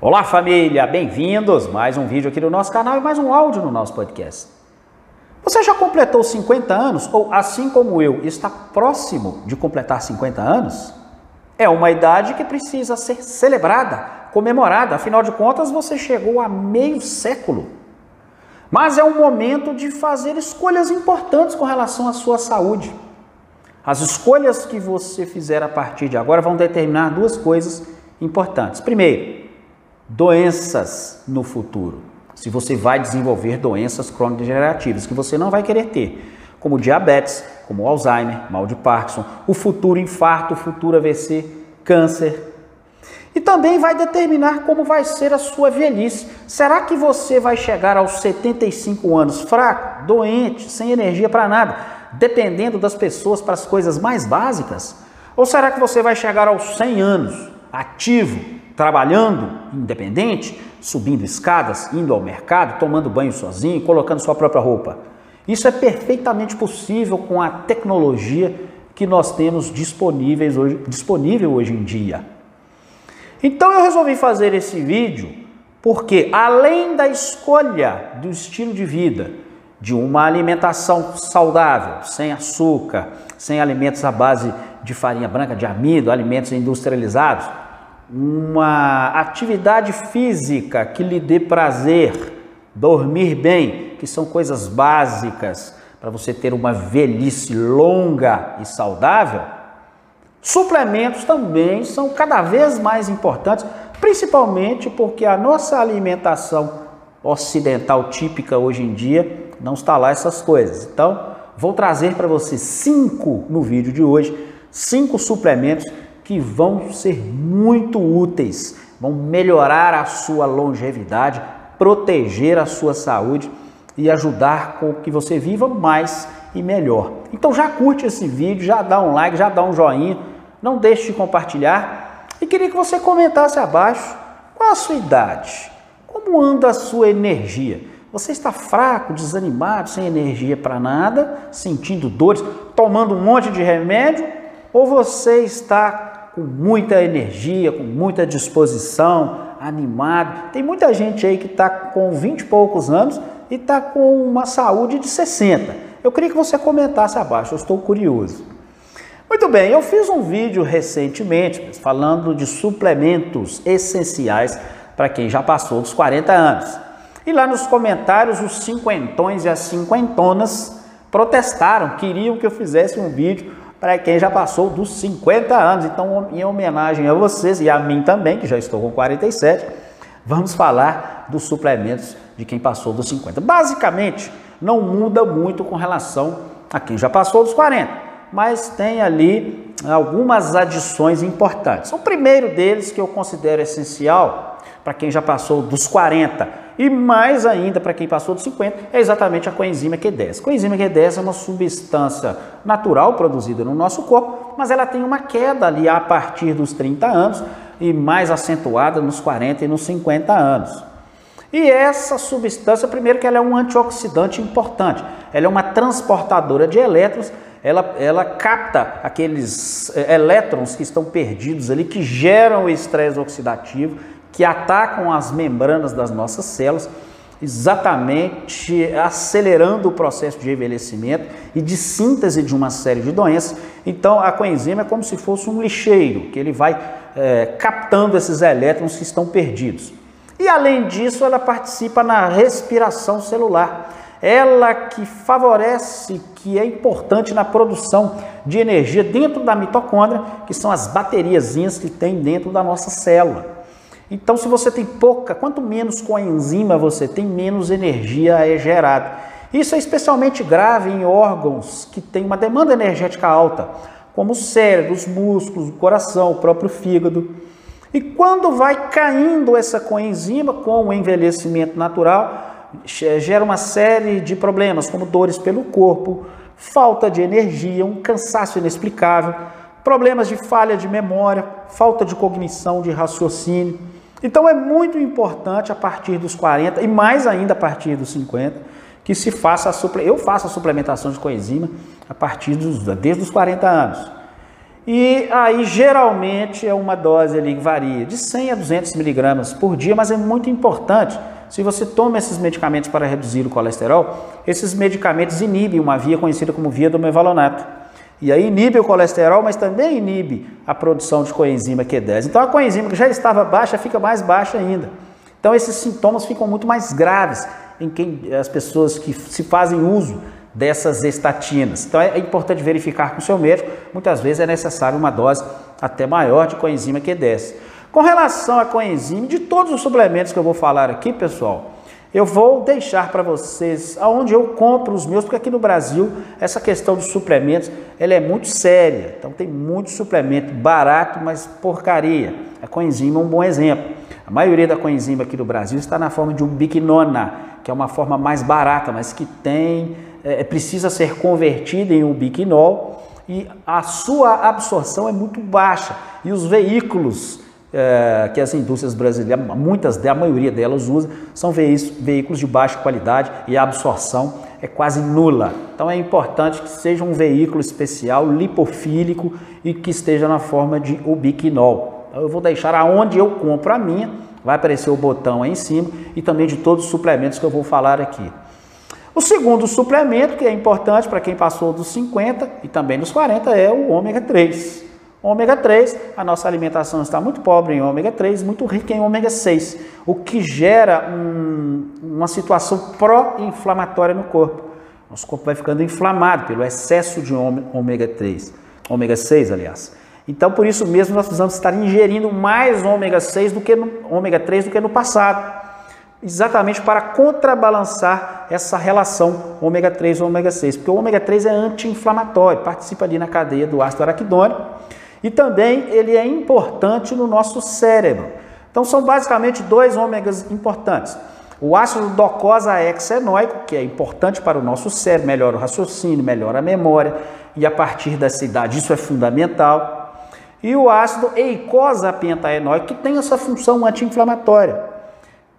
Olá família, bem-vindos! Mais um vídeo aqui no nosso canal e mais um áudio no nosso podcast. Você já completou 50 anos ou, assim como eu, está próximo de completar 50 anos? É uma idade que precisa ser celebrada, comemorada, afinal de contas você chegou a meio século. Mas é um momento de fazer escolhas importantes com relação à sua saúde. As escolhas que você fizer a partir de agora vão determinar duas coisas importantes. Primeiro, doenças no futuro. Se você vai desenvolver doenças crônico-degenerativas que você não vai querer ter, como diabetes, como Alzheimer, mal de Parkinson, o futuro infarto, o futuro AVC, câncer. E também vai determinar como vai ser a sua velhice. Será que você vai chegar aos 75 anos fraco, doente, sem energia para nada, dependendo das pessoas para as coisas mais básicas? Ou será que você vai chegar aos 100 anos, ativo, trabalhando independente, subindo escadas, indo ao mercado, tomando banho sozinho, colocando sua própria roupa. Isso é perfeitamente possível com a tecnologia que nós temos disponíveis hoje, disponível hoje em dia. Então eu resolvi fazer esse vídeo porque, além da escolha do estilo de vida, de uma alimentação saudável, sem açúcar, sem alimentos à base de farinha branca, de amido, alimentos industrializados, uma atividade física que lhe dê prazer, dormir bem, que são coisas básicas para você ter uma velhice longa e saudável, suplementos também são cada vez mais importantes, principalmente porque a nossa alimentação ocidental típica hoje em dia não está lá essas coisas. Então, vou trazer para você cinco no vídeo de hoje, cinco suplementos que vão ser muito úteis, vão melhorar a sua longevidade, proteger a sua saúde e ajudar com que você viva mais e melhor. Então já curte esse vídeo, já dá um like, já dá um joinha, não deixe de compartilhar e queria que você comentasse abaixo qual a sua idade, como anda a sua energia. Você está fraco, desanimado, sem energia para nada, sentindo dores, tomando um monte de remédio, ou você está com muita energia, com muita disposição, animado. Tem muita gente aí que está com 20 e poucos anos e está com uma saúde de 60. Eu queria que você comentasse abaixo, eu estou curioso. Muito bem, eu fiz um vídeo recentemente falando de suplementos essenciais para quem já passou dos 40 anos. E lá nos comentários, os cinquentões e as cinquentonas protestaram, queriam que eu fizesse um vídeo para quem já passou dos 50 anos. Então, em homenagem a vocês e a mim também, que já estou com 47, vamos falar dos suplementos de quem passou dos 50. Basicamente, não muda muito com relação a quem já passou dos 40, mas tem ali algumas adições importantes. O primeiro deles que eu considero essencial para quem já passou dos 40 e mais ainda para quem passou dos 50, é exatamente a coenzima Q10. Coenzima Q10 é uma substância natural produzida no nosso corpo, mas ela tem uma queda ali a partir dos 30 anos e mais acentuada nos 40 e nos 50 anos. E essa substância, primeiro que ela é um antioxidante importante, ela é uma transportadora de elétrons, ela, ela capta aqueles eh, elétrons que estão perdidos ali, que geram o estresse oxidativo, que atacam as membranas das nossas células, exatamente acelerando o processo de envelhecimento e de síntese de uma série de doenças. Então, a coenzima é como se fosse um lixeiro, que ele vai é, captando esses elétrons que estão perdidos. E além disso, ela participa na respiração celular. Ela que favorece, que é importante na produção de energia dentro da mitocôndria, que são as bateriazinhas que tem dentro da nossa célula. Então, se você tem pouca, quanto menos coenzima você tem, menos energia é gerada. Isso é especialmente grave em órgãos que têm uma demanda energética alta, como o cérebro, os músculos, o coração, o próprio fígado. E quando vai caindo essa coenzima com o envelhecimento natural, gera uma série de problemas, como dores pelo corpo, falta de energia, um cansaço inexplicável, problemas de falha de memória, falta de cognição, de raciocínio. Então é muito importante a partir dos 40 e mais ainda a partir dos 50 que se faça a eu faço a suplementação de coenzima a partir dos desde os 40 anos. E aí, geralmente, é uma dose ali que varia de 100 a 200 miligramas por dia, mas é muito importante. Se você toma esses medicamentos para reduzir o colesterol, esses medicamentos inibem uma via conhecida como via do mevalonato. E aí inibe o colesterol, mas também inibe a produção de coenzima Q10. Então a coenzima que já estava baixa fica mais baixa ainda. Então esses sintomas ficam muito mais graves em quem as pessoas que se fazem uso dessas estatinas. Então é importante verificar com o seu médico, muitas vezes é necessário uma dose até maior de coenzima Q10. Com relação à coenzima, de todos os suplementos que eu vou falar aqui, pessoal, eu vou deixar para vocês aonde eu compro os meus, porque aqui no Brasil essa questão dos suplementos ela é muito séria. Então tem muito suplemento barato, mas porcaria. A coenzima é um bom exemplo. A maioria da coenzima aqui no Brasil está na forma de um biquinona, que é uma forma mais barata, mas que tem é, precisa ser convertida em um biquinol e a sua absorção é muito baixa. E os veículos é, que as indústrias brasileiras, muitas, a maioria delas usa, são veículos de baixa qualidade e a absorção é quase nula. Então é importante que seja um veículo especial, lipofílico e que esteja na forma de ubiquinol. Então, eu vou deixar aonde eu compro a minha, vai aparecer o botão aí em cima e também de todos os suplementos que eu vou falar aqui. O segundo suplemento, que é importante para quem passou dos 50 e também dos 40, é o ômega 3. Ômega 3, a nossa alimentação está muito pobre em ômega 3, muito rica em ômega 6, o que gera um, uma situação pró-inflamatória no corpo. Nosso corpo vai ficando inflamado pelo excesso de ômega 3, ômega 6, aliás. Então, por isso mesmo, nós precisamos estar ingerindo mais ômega 6 do que no, ômega 3 do que no passado exatamente para contrabalançar essa relação ômega 3 e ômega 6, porque o ômega 3 é anti-inflamatório, participa ali na cadeia do ácido araquidônico e também ele é importante no nosso cérebro. Então são basicamente dois ômegas importantes. O ácido docosa hexenoico, que é importante para o nosso cérebro, melhora o raciocínio, melhora a memória, e a partir dessa idade isso é fundamental. E o ácido eicosa pentaenoico, que tem essa função anti-inflamatória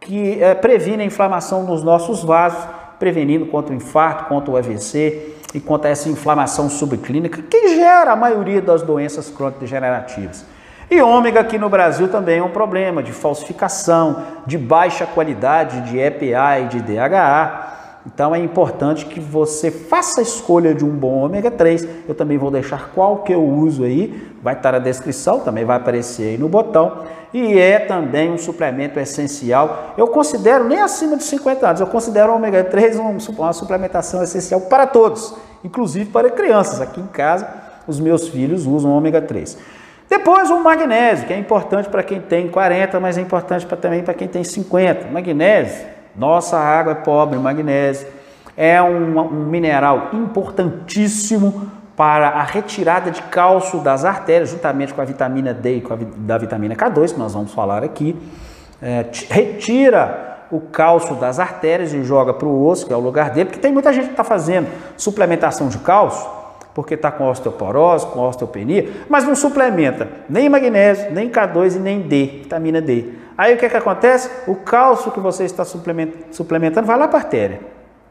que é, previne a inflamação nos nossos vasos, prevenindo contra o infarto, contra o AVC e contra essa inflamação subclínica que gera a maioria das doenças crônico-degenerativas. E ômega aqui no Brasil também é um problema de falsificação, de baixa qualidade de EPA e de DHA. Então é importante que você faça a escolha de um bom ômega 3. Eu também vou deixar qual que eu uso aí, vai estar na descrição, também vai aparecer aí no botão e é também um suplemento essencial. Eu considero, nem acima de 50 anos, eu considero o ômega 3 uma suplementação essencial para todos, inclusive para crianças. Aqui em casa, os meus filhos usam ômega 3. Depois o magnésio, que é importante para quem tem 40, mas é importante pra, também para quem tem 50. Magnésio, nossa água é pobre em magnésio, é um, um mineral importantíssimo para a retirada de cálcio das artérias, juntamente com a vitamina D e com a da vitamina K2, que nós vamos falar aqui. É, retira o cálcio das artérias e joga para o osso, que é o lugar dele, porque tem muita gente que está fazendo suplementação de cálcio, porque está com osteoporose, com osteopenia, mas não suplementa nem magnésio, nem K2 e nem D, vitamina D. Aí o que, é que acontece? O cálcio que você está suplementando vai lá para a artéria.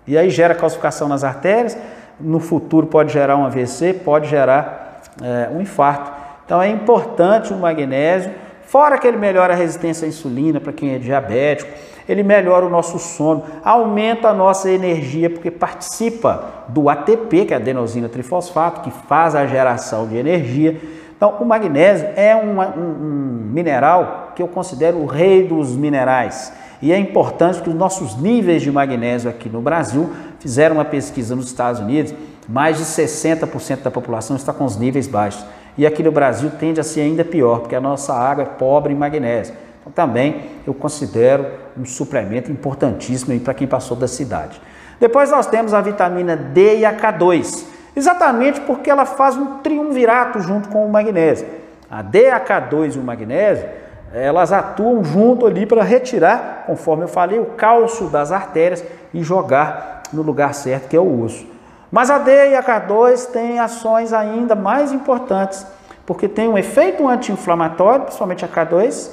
E aí gera calcificação nas artérias, no futuro pode gerar um AVC, pode gerar é, um infarto. Então é importante o magnésio, fora que ele melhora a resistência à insulina para quem é diabético, ele melhora o nosso sono, aumenta a nossa energia, porque participa do ATP, que é adenosina trifosfato, que faz a geração de energia. Então, o magnésio é um, um, um mineral que eu considero o rei dos minerais. E é importante que os nossos níveis de magnésio aqui no Brasil fizeram uma pesquisa nos Estados Unidos, mais de 60% da população está com os níveis baixos. E aqui no Brasil tende a ser ainda pior, porque a nossa água é pobre em magnésio. Então, também eu considero um suplemento importantíssimo para quem passou da cidade. Depois nós temos a vitamina D e a K2, exatamente porque ela faz um triunvirato junto com o magnésio. A D, a K2 e o magnésio elas atuam junto ali para retirar, conforme eu falei, o cálcio das artérias e jogar no lugar certo, que é o osso. Mas a D e a K2 têm ações ainda mais importantes, porque tem um efeito anti-inflamatório, principalmente a K2,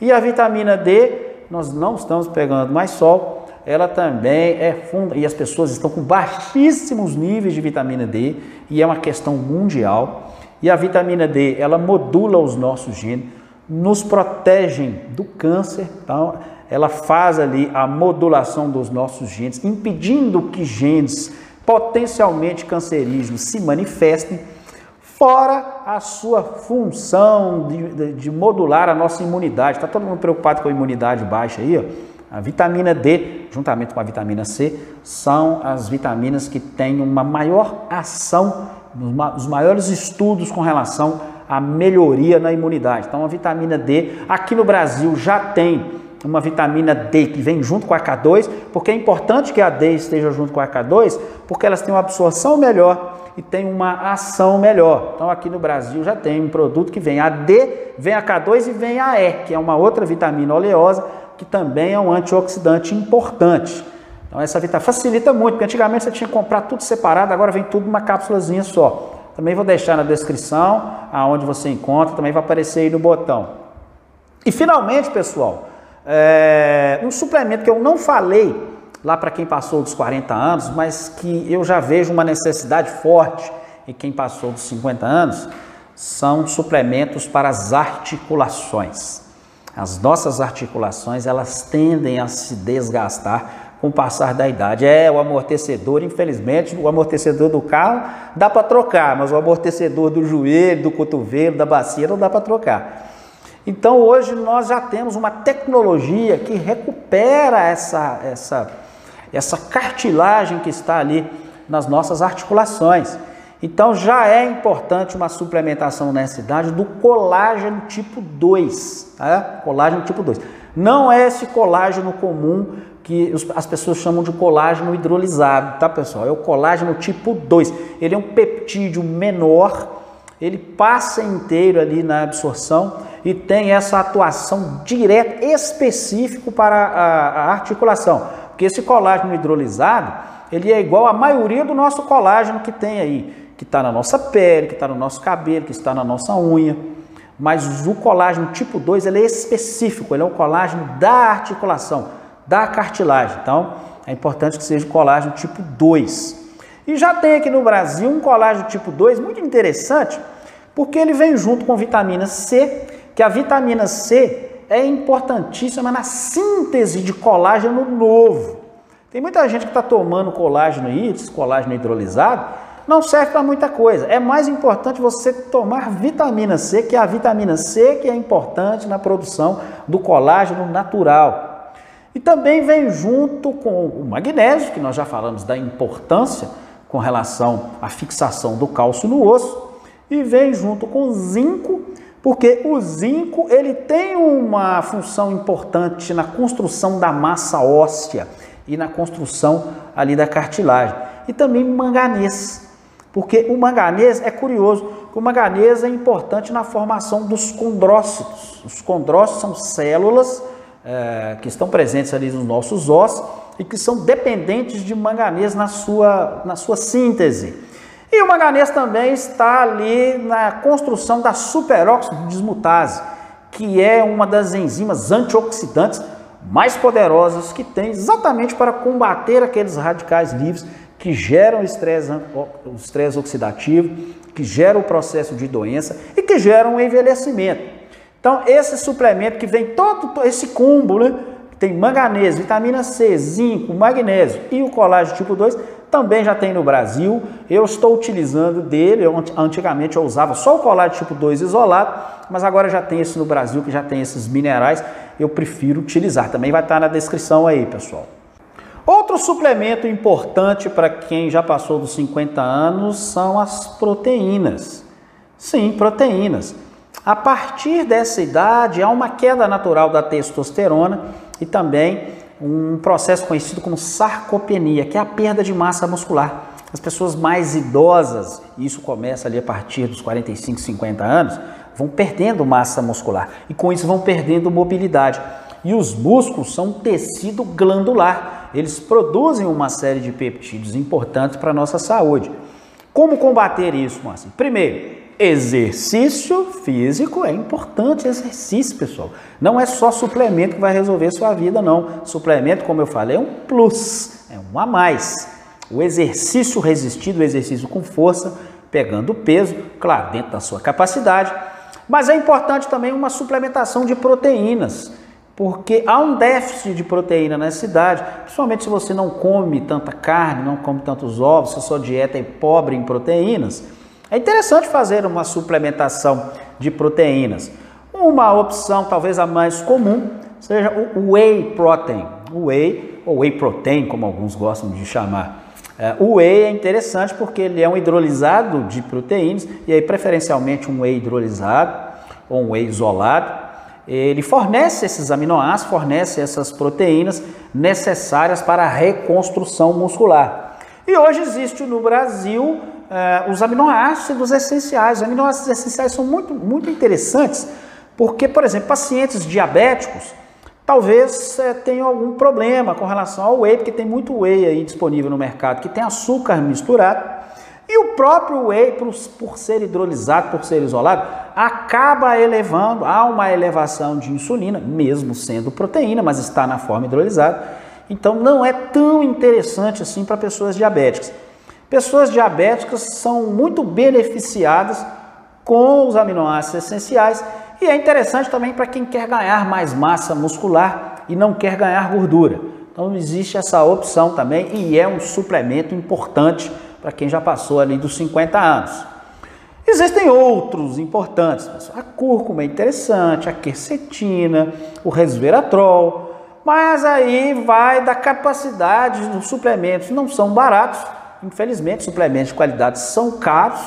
e a vitamina D, nós não estamos pegando mais sol, ela também é funda, e as pessoas estão com baixíssimos níveis de vitamina D, e é uma questão mundial. E a vitamina D, ela modula os nossos genes, nos protegem do câncer, então ela faz ali a modulação dos nossos genes, impedindo que genes potencialmente cancerígenos se manifestem, fora a sua função de, de, de modular a nossa imunidade. Está todo mundo preocupado com a imunidade baixa aí, ó. A vitamina D, juntamente com a vitamina C, são as vitaminas que têm uma maior ação, os maiores estudos com relação à melhoria na imunidade. Então, a vitamina D, aqui no Brasil já tem uma vitamina D que vem junto com a K2, porque é importante que a D esteja junto com a K2, porque elas têm uma absorção melhor e têm uma ação melhor. Então aqui no Brasil já tem um produto que vem a D, vem a K2 e vem a E, que é uma outra vitamina oleosa que também é um antioxidante importante. Então essa vitamina facilita muito, porque antigamente você tinha que comprar tudo separado, agora vem tudo numa cápsulazinha só. Também vou deixar na descrição aonde você encontra, também vai aparecer aí no botão. E finalmente, pessoal, é, um suplemento que eu não falei lá para quem passou dos 40 anos, mas que eu já vejo uma necessidade forte em quem passou dos 50 anos, são suplementos para as articulações. As nossas articulações, elas tendem a se desgastar com o passar da idade. É, o amortecedor, infelizmente, o amortecedor do carro dá para trocar, mas o amortecedor do joelho, do cotovelo, da bacia não dá para trocar. Então hoje nós já temos uma tecnologia que recupera essa, essa, essa cartilagem que está ali nas nossas articulações. Então já é importante uma suplementação nessa idade do colágeno tipo 2, tá? Colágeno tipo 2. Não é esse colágeno comum que as pessoas chamam de colágeno hidrolisado, tá pessoal? É o colágeno tipo 2. Ele é um peptídeo menor, ele passa inteiro ali na absorção e tem essa atuação direta, específico para a, a articulação. Porque esse colágeno hidrolisado, ele é igual à maioria do nosso colágeno que tem aí, que está na nossa pele, que está no nosso cabelo, que está na nossa unha. Mas o colágeno tipo 2 ele é específico, ele é o colágeno da articulação, da cartilagem. Então, é importante que seja o colágeno tipo 2. E já tem aqui no Brasil um colágeno tipo 2 muito interessante, porque ele vem junto com vitamina C, que a vitamina C é importantíssima na síntese de colágeno novo. Tem muita gente que está tomando colágeno aí, colágeno hidrolisado, não serve para muita coisa. É mais importante você tomar vitamina C, que é a vitamina C que é importante na produção do colágeno natural. E também vem junto com o magnésio, que nós já falamos da importância com relação à fixação do cálcio no osso, e vem junto com zinco, porque o zinco ele tem uma função importante na construção da massa óssea e na construção ali da cartilagem. E também manganês, porque o manganês é curioso, o manganês é importante na formação dos condrócitos. Os condrócitos são células é, que estão presentes ali nos nossos ossos e que são dependentes de manganês na sua, na sua síntese. E o manganês também está ali na construção da superóxido dismutase, que é uma das enzimas antioxidantes mais poderosas que tem exatamente para combater aqueles radicais livres que geram estresse, estresse oxidativo, que geram o processo de doença e que geram o envelhecimento. Então, esse suplemento que vem todo esse combo, né? Tem manganês, vitamina C, zinco, magnésio e o colágeno tipo 2, também já tem no Brasil. Eu estou utilizando dele. Eu, antigamente eu usava só o colágeno tipo 2 isolado, mas agora já tem esse no Brasil que já tem esses minerais. Eu prefiro utilizar. Também vai estar na descrição aí, pessoal. Outro suplemento importante para quem já passou dos 50 anos são as proteínas. Sim, proteínas. A partir dessa idade há uma queda natural da testosterona e também um processo conhecido como sarcopenia, que é a perda de massa muscular. As pessoas mais idosas, isso começa ali a partir dos 45, 50 anos, vão perdendo massa muscular e com isso vão perdendo mobilidade. E os músculos são tecido glandular, eles produzem uma série de peptídeos importantes para a nossa saúde. Como combater isso, Márcio? Primeiro, Exercício físico é importante, exercício, pessoal. Não é só suplemento que vai resolver sua vida, não. Suplemento, como eu falei, é um plus, é um a mais. O exercício resistido, o exercício com força, pegando peso, claro, dentro da sua capacidade. Mas é importante também uma suplementação de proteínas, porque há um déficit de proteína na cidade, principalmente se você não come tanta carne, não come tantos ovos, se a sua dieta é pobre em proteínas. É interessante fazer uma suplementação de proteínas. Uma opção, talvez a mais comum, seja o whey protein. O whey, ou whey protein, como alguns gostam de chamar. É, o whey é interessante porque ele é um hidrolisado de proteínas, e aí preferencialmente um whey hidrolisado ou um whey isolado. Ele fornece esses aminoácidos, fornece essas proteínas necessárias para a reconstrução muscular. E hoje existe no Brasil é, os aminoácidos essenciais. Os aminoácidos essenciais são muito, muito interessantes porque, por exemplo, pacientes diabéticos talvez é, tenham algum problema com relação ao whey, porque tem muito whey aí disponível no mercado que tem açúcar misturado. E o próprio whey, por, por ser hidrolisado, por ser isolado, acaba elevando, há uma elevação de insulina, mesmo sendo proteína, mas está na forma hidrolisada. Então não é tão interessante assim para pessoas diabéticas. Pessoas diabéticas são muito beneficiadas com os aminoácidos essenciais e é interessante também para quem quer ganhar mais massa muscular e não quer ganhar gordura. Então existe essa opção também e é um suplemento importante para quem já passou ali dos 50 anos. Existem outros importantes, a cúrcuma é interessante, a quercetina, o resveratrol, mas aí vai da capacidade dos suplementos, não são baratos, infelizmente suplementos de qualidade são caros,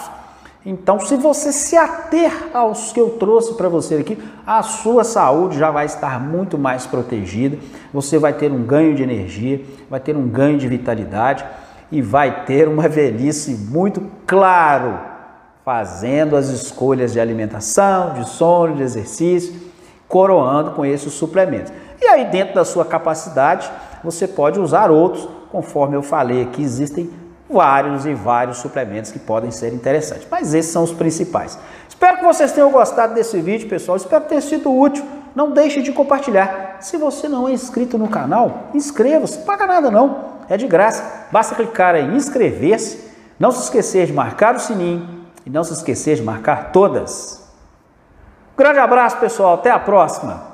então se você se ater aos que eu trouxe para você aqui, a sua saúde já vai estar muito mais protegida, você vai ter um ganho de energia, vai ter um ganho de vitalidade, e vai ter uma velhice muito claro, fazendo as escolhas de alimentação, de sono, de exercício, coroando com esses suplementos. E aí, dentro da sua capacidade, você pode usar outros, conforme eu falei aqui, existem vários e vários suplementos que podem ser interessantes, mas esses são os principais. Espero que vocês tenham gostado desse vídeo, pessoal. Espero ter sido útil. Não deixe de compartilhar. Se você não é inscrito no canal, inscreva-se, paga nada não é de graça. Basta clicar em inscrever-se, não se esquecer de marcar o sininho e não se esquecer de marcar todas. Um grande abraço, pessoal. Até a próxima.